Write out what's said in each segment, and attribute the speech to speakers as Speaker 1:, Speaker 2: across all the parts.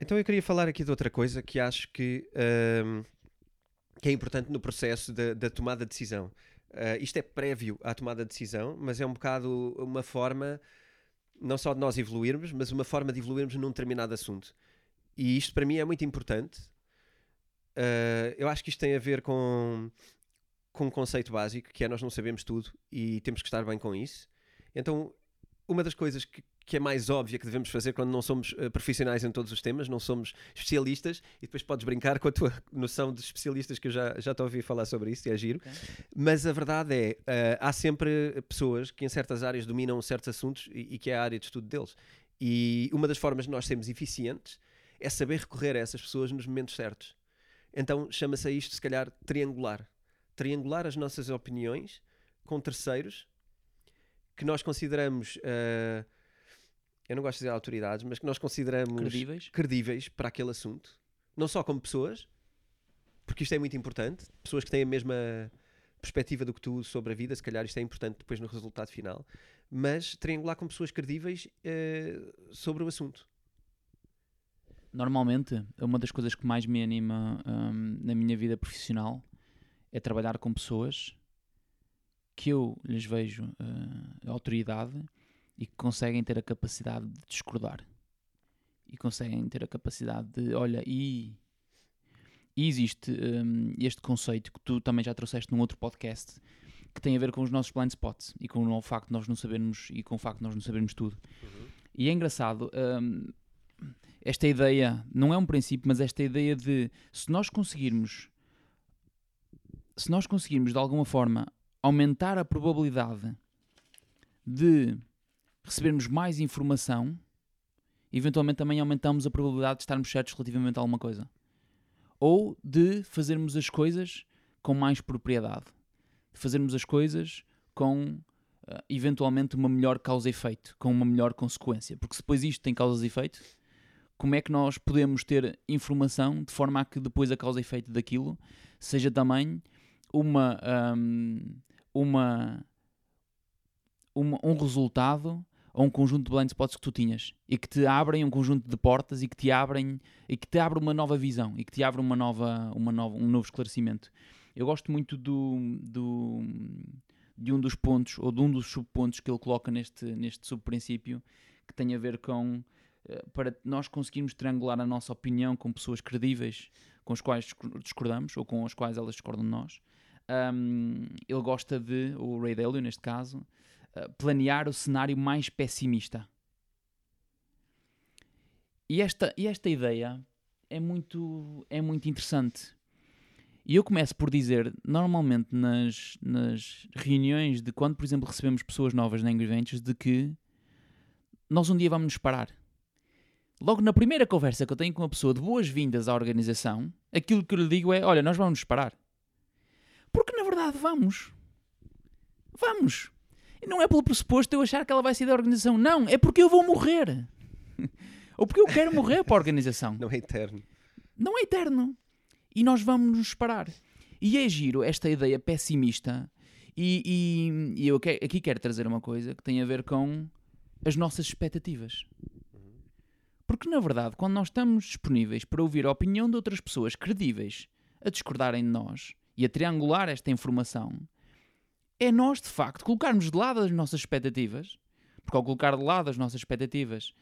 Speaker 1: Então eu queria falar aqui de outra coisa que acho que, ahm, que é importante no processo da, da tomada de decisão. Ah, isto é prévio à tomada de decisão, mas é um bocado uma forma, não só de nós evoluirmos, mas uma forma de evoluirmos num determinado assunto. E isto para mim é muito importante. Ah, eu acho que isto tem a ver com, com um conceito básico, que é nós não sabemos tudo e temos que estar bem com isso. Então, uma das coisas que, que é mais óbvia que devemos fazer quando não somos eh, profissionais em todos os temas, não somos especialistas, e depois podes brincar com a tua noção de especialistas, que eu já, já te ouvi falar sobre isso, e é giro.
Speaker 2: Ok.
Speaker 1: Mas a verdade é, eh, há sempre pessoas que em certas áreas dominam certos assuntos e, e que é a área de estudo deles. E uma das formas de nós sermos eficientes é saber recorrer a essas pessoas nos momentos certos. Então chama-se a isto, se calhar, triangular. Triangular as nossas opiniões com terceiros que nós consideramos, eh, eu não gosto de dizer autoridades, mas que nós consideramos
Speaker 2: Credíveis.
Speaker 1: credíveis para aquele assunto. Não só como pessoas, porque isto é muito importante, pessoas que têm a mesma perspectiva do que tu sobre a vida, se calhar isto é importante depois no resultado final, mas triangular com pessoas credíveis eh, sobre o assunto.
Speaker 2: Normalmente, uma das coisas que mais me anima hum, na minha vida profissional é trabalhar com pessoas que eu lhes vejo eh, autoridade e que conseguem ter a capacidade de discordar. E conseguem ter a capacidade de, olha, e, e existe hum, este conceito que tu também já trouxeste num outro podcast que tem a ver com os nossos blind spots e com o facto de nós não sabermos e com o facto de nós não sabermos tudo. E é engraçado, hum, esta ideia, não é um princípio, mas esta ideia de se nós conseguirmos, se nós conseguirmos de alguma forma aumentar a probabilidade de recebermos mais informação, eventualmente também aumentamos a probabilidade de estarmos certos relativamente a alguma coisa. Ou de fazermos as coisas com mais propriedade. De fazermos as coisas com eh, eventualmente uma melhor causa e efeito, com uma melhor consequência. Porque se depois isto tem causas e efeito, como é que nós podemos ter informação de forma a que depois a causa e efeito daquilo seja também uma, hum, uma, uma- um resultado ou um conjunto de blind spots que tu tinhas e que te abrem um conjunto de portas e que te abrem e que te abre uma nova visão e que te abre uma nova, uma nova, um novo esclarecimento. Eu gosto muito do, do, de um dos pontos ou de um dos subpontos que ele coloca neste, neste subprincípio que tem a ver com eh, para nós conseguirmos triangular a nossa opinião com pessoas credíveis com as quais discor- discordamos ou com as quais elas discordam de nós. Ahm, ele gosta de, o Ray Dalio neste caso, planear o cenário mais pessimista. E esta, e esta ideia é muito, é muito interessante. E eu começo por dizer, normalmente nas, nas reuniões de quando, por exemplo, recebemos pessoas novas na Angry Ventures, de que nós um dia vamos nos parar. Logo na primeira conversa que eu tenho com uma pessoa de boas-vindas à organização, aquilo que eu lhe digo é: olha, nós vamos nos parar. Porque na verdade vamos. Vamos. E não é pelo pressuposto de eu achar que ela vai sair da organização. Não, é porque eu vou morrer. Ou porque eu quero morrer para a organização.
Speaker 1: Não é eterno.
Speaker 2: Não é eterno. E nós vamos nos parar. E é giro esta ideia pessimista. E, e- e eu que- aqui quero trazer uma coisa que tem a ver com as nossas expectativas. Porque, na verdade, quando nós estamos disponíveis para ouvir a opinião de outras pessoas credíveis a discordarem de nós e a triangular esta informação, é nós, de facto, colocarmos de lado as nossas expectativas, porque ao colocar de lado as nossas expectativas,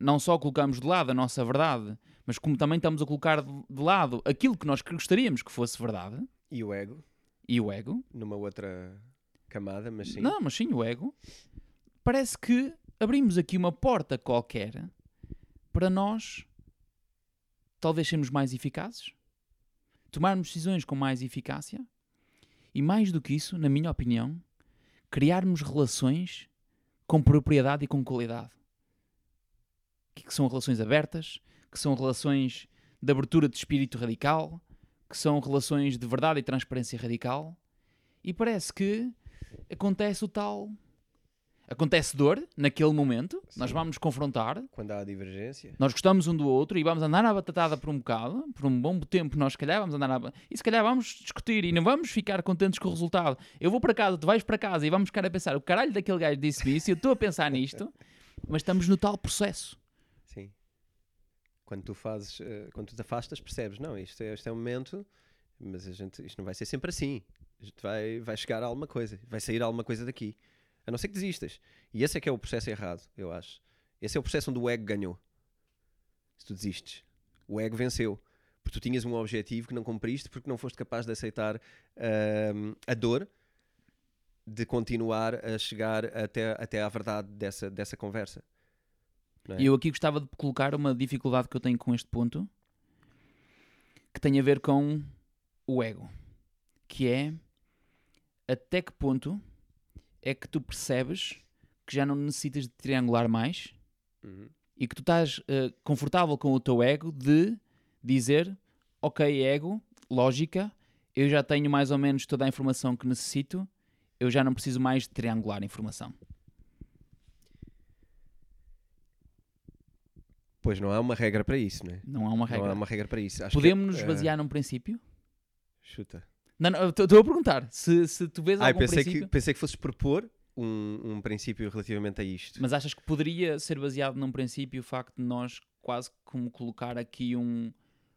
Speaker 2: não só colocamos de lado a nossa verdade, mas como também estamos a colocar de lado aquilo que nós gostaríamos que fosse verdade,
Speaker 1: E o ego,
Speaker 2: e o ego,
Speaker 1: numa outra camada, mas sim.
Speaker 2: não, mas sim o ego, parece que abrimos aqui uma porta qualquer para nós talvez sermos mais eficazes, tomarmos decisões com mais eficácia e, mais do que isso, na minha opinião, criarmos relações com propriedade e com qualidade. Que que são relações abertas, que são relações de abertura de espírito radical, que são relações de verdade e transparência radical. E parece que acontece o tal. Acontece dor naquele momento, nós
Speaker 1: Sim.
Speaker 2: vamos nos confrontar,
Speaker 1: Quando há divergência.
Speaker 2: nós gostamos um do outro e vamos andar na batatada por um bocado, por um bom tempo, nós se calhar vamos andar na e se calhar vamos discutir e não vamos ficar contentes com o resultado. Eu vou para casa, tu vais para casa e vamos ficar a pensar, o caralho daquele gajo disse-me isso, e eu estou a pensar nisto, mas estamos no tal processo.
Speaker 1: Sim. Quando tu fazes, eh, quando tu te afastas, percebes, não, isto é, isto é um momento, mas a gente, isto não vai ser sempre assim. A gente vai, vai chegar a alguma coisa, vai sair alguma coisa daqui. A não ser que desistas. E esse é que é o processo errado, eu acho. Esse é o processo onde o ego ganhou. Se tu desistes, o ego venceu. Porque tu tinhas um objetivo que não cumpriste porque não foste capaz de aceitar ahm, a dor de continuar a chegar até, até à verdade dessa, dessa conversa. É?
Speaker 2: E eu aqui gostava de colocar uma dificuldade que eu tenho com este ponto que tem a ver com o ego, que é até que ponto é que tu percebes que já não necessitas de triangular mais
Speaker 1: Uhum.
Speaker 2: e que tu estás eh, confortável com o teu ego de dizer ok ego, lógica, eu já tenho mais ou menos toda a informação que necessito, eu já não preciso mais de triangular informação.
Speaker 1: Pois não há uma regra para isso, não é?
Speaker 2: Não há uma regra.
Speaker 1: Não há uma regra para isso. Acho que,
Speaker 2: Podemos nos
Speaker 1: eh,
Speaker 2: basear num princípio?
Speaker 1: Chuta.
Speaker 2: Não, não, estou a perguntar. Se, se tu vês
Speaker 1: Ah,
Speaker 2: algum
Speaker 1: pensei
Speaker 2: princípio,
Speaker 1: que, pensei que fosses propor um, um princípio relativamente a isto.
Speaker 2: mas achas que poderia ser baseado num princípio o facto de nós quase como colocar aqui um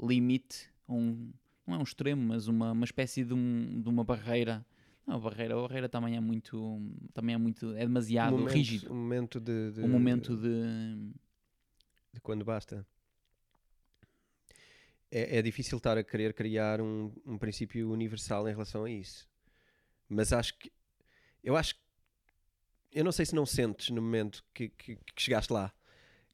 Speaker 2: limite, um, não é um extremo, mas uma, uma espécie de, um- de uma barreira. Não, a barreira, a barreira também é muito, também é muito, é demasiado
Speaker 1: um momento,
Speaker 2: rígido.
Speaker 1: Um momento de, de-
Speaker 2: Um momento de,
Speaker 1: de quando basta. É, é difícil estar a querer criar um, um princípio universal em relação a isso. Mas acho que. Eu acho que. Eu não sei se não sentes no momento que, que- que chegaste lá.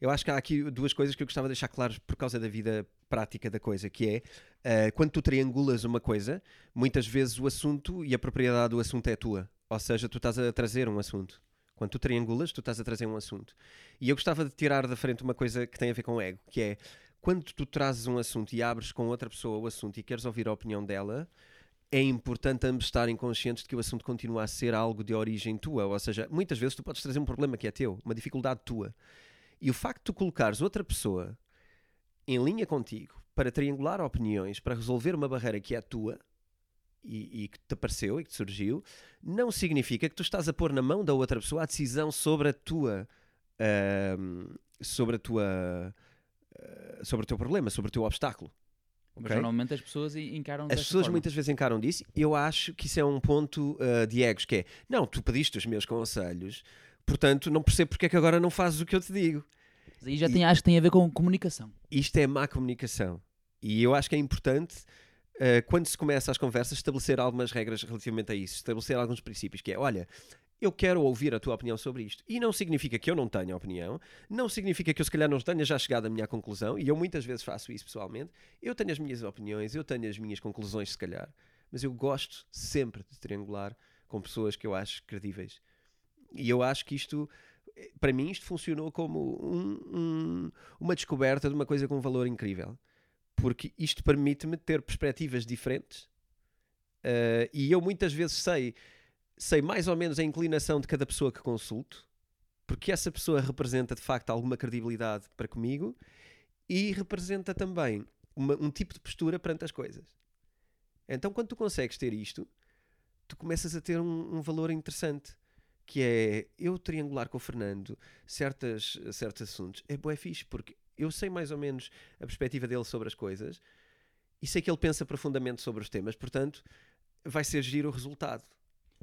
Speaker 1: Eu acho que há aqui duas coisas que eu gostava de deixar claras por causa da vida prática da coisa, que é eh, quando tu triangulas uma coisa, muitas vezes o assunto e a propriedade do assunto é tua. Ou seja, tu estás a trazer um assunto. Quando tu triangulas, tu estás a trazer um assunto. E eu gostava de tirar da frente uma coisa que tem a ver com o ego, que é quando tu trazes um assunto e abres com outra pessoa o assunto e queres ouvir a opinião dela, é importante ambos estarem conscientes de que o assunto continua a ser algo de origem tua. Ou seja, muitas vezes tu podes trazer um problema que é teu, uma dificuldade tua. E o facto de tu colocares outra pessoa em linha contigo para triangular opiniões, para resolver uma barreira que é tua e, e que te apareceu e que te surgiu, não significa que tu estás a pôr na mão da outra pessoa a decisão sobre a tua. ahm, sobre a tua. Ah, sobre o teu problema, sobre o teu obstáculo.
Speaker 2: mas
Speaker 1: ok?
Speaker 2: normalmente as pessoas en- encaram
Speaker 1: As pessoas
Speaker 2: forma.
Speaker 1: muitas vezes encaram disso. Eu acho que isso é um ponto ah, de egos, que é, não, tu pediste os meus conselhos, portanto não percebo porque é que agora não fazes o que eu te digo.
Speaker 2: Mas aí já
Speaker 1: E-
Speaker 2: tem, acho que tem a ver com comunicação.
Speaker 1: Isto é má comunicação. E eu acho que é importante, ah, quando se começa as conversas, estabelecer algumas regras relativamente a isso, estabelecer alguns princípios, que é, olha, eu quero ouvir a tua opinião sobre isto. E não significa que eu não tenha opinião, não significa que eu se calhar não tenha já chegado à minha conclusão, e eu muitas vezes faço isso pessoalmente. Eu tenho as minhas opiniões, eu tenho as minhas conclusões, se calhar, mas eu gosto sempre de triangular com pessoas que eu acho credíveis. E eu acho que isto, para mim, isto funcionou como um- um- uma descoberta de uma coisa com um valor incrível. Porque isto permite-me ter perspectivas diferentes. eh, e eu muitas vezes sei, sei mais ou menos a inclinação de cada pessoa que consulto, porque essa pessoa representa de facto alguma credibilidade para comigo e representa também uma- um tipo de postura perante as coisas. Então, quando tu consegues ter isto, tu começas a ter um, um valor interessante, que é eu triangular com o Fernando certas, certos assuntos. É bué fixe, porque eu sei mais ou menos a perspectiva dele sobre as coisas e sei que ele pensa profundamente sobre os temas, portanto, vai ser giro o resultado.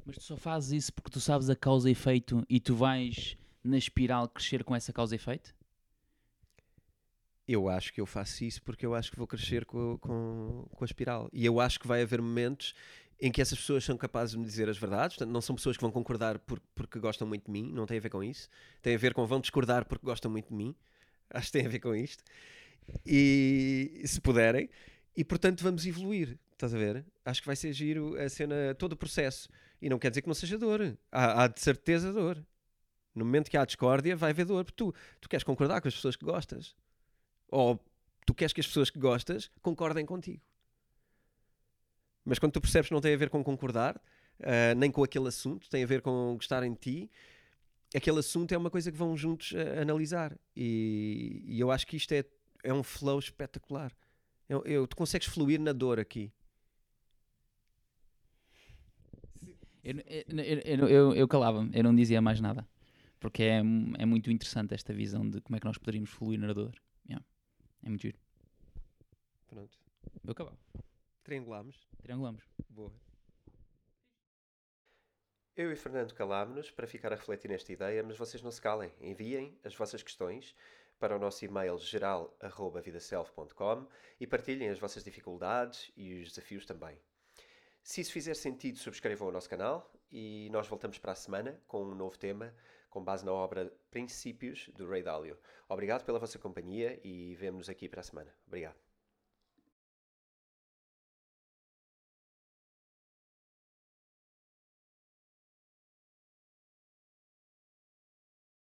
Speaker 2: Mas tu só fazes isso porque tu sabes a causa e efeito e tu vais na espiral crescer com essa causa e efeito?
Speaker 1: Eu acho que eu faço isso porque eu acho que vou crescer com, com, com a espiral. E eu acho que vai haver momentos em que essas pessoas são capazes de me dizer as verdades. Portanto, não são pessoas que vão concordar por, porque gostam muito de mim, não tem a ver com isso. Tem a ver com vão discordar porque gostam muito de mim. Acho que tem a ver com isto. E se puderem. E portanto vamos evoluir. Estás a ver? Acho que vai ser giro a cena, todo o processo. E não quer dizer que não seja dor. Há, há de certeza dor. No momento que há discórdia, vai haver dor. Porque tu, tu queres concordar com as pessoas que gostas. Ou tu queres que as pessoas que gostas concordem contigo. Mas quando tu percebes que não tem a ver com concordar, ah, nem com aquele assunto, tem a ver com gostar em ti, aquele assunto é uma coisa que vão juntos ah, analisar. E, e eu acho que isto é, é um flow espetacular. Eu, eu- tu consegues fluir na dor aqui.
Speaker 2: Eu, eu, eu, eu- eu calava-me, eu não dizia mais nada. Porque é, é muito interessante esta visão de como é que nós poderíamos fluir na dor. Yeah. É muito giro.
Speaker 1: Pronto.
Speaker 2: Vou acabar.
Speaker 1: Triangulamos.
Speaker 2: Triangulamos.
Speaker 1: Boa. Eu e Fernando calámos-nos para ficar a refletir nesta ideia, mas vocês não se calem. Enviem as vossas questões para o nosso e-mail geral.vidaself.com e partilhem as vossas dificuldades e os desafios também. Se isso fizer sentido, subscrevam o nosso canal e nós voltamos para a semana com um novo tema com base na obra Princípios do Ray Dalio. Obrigado pela vossa companhia e vemo-nos aqui para a semana. Obrigado.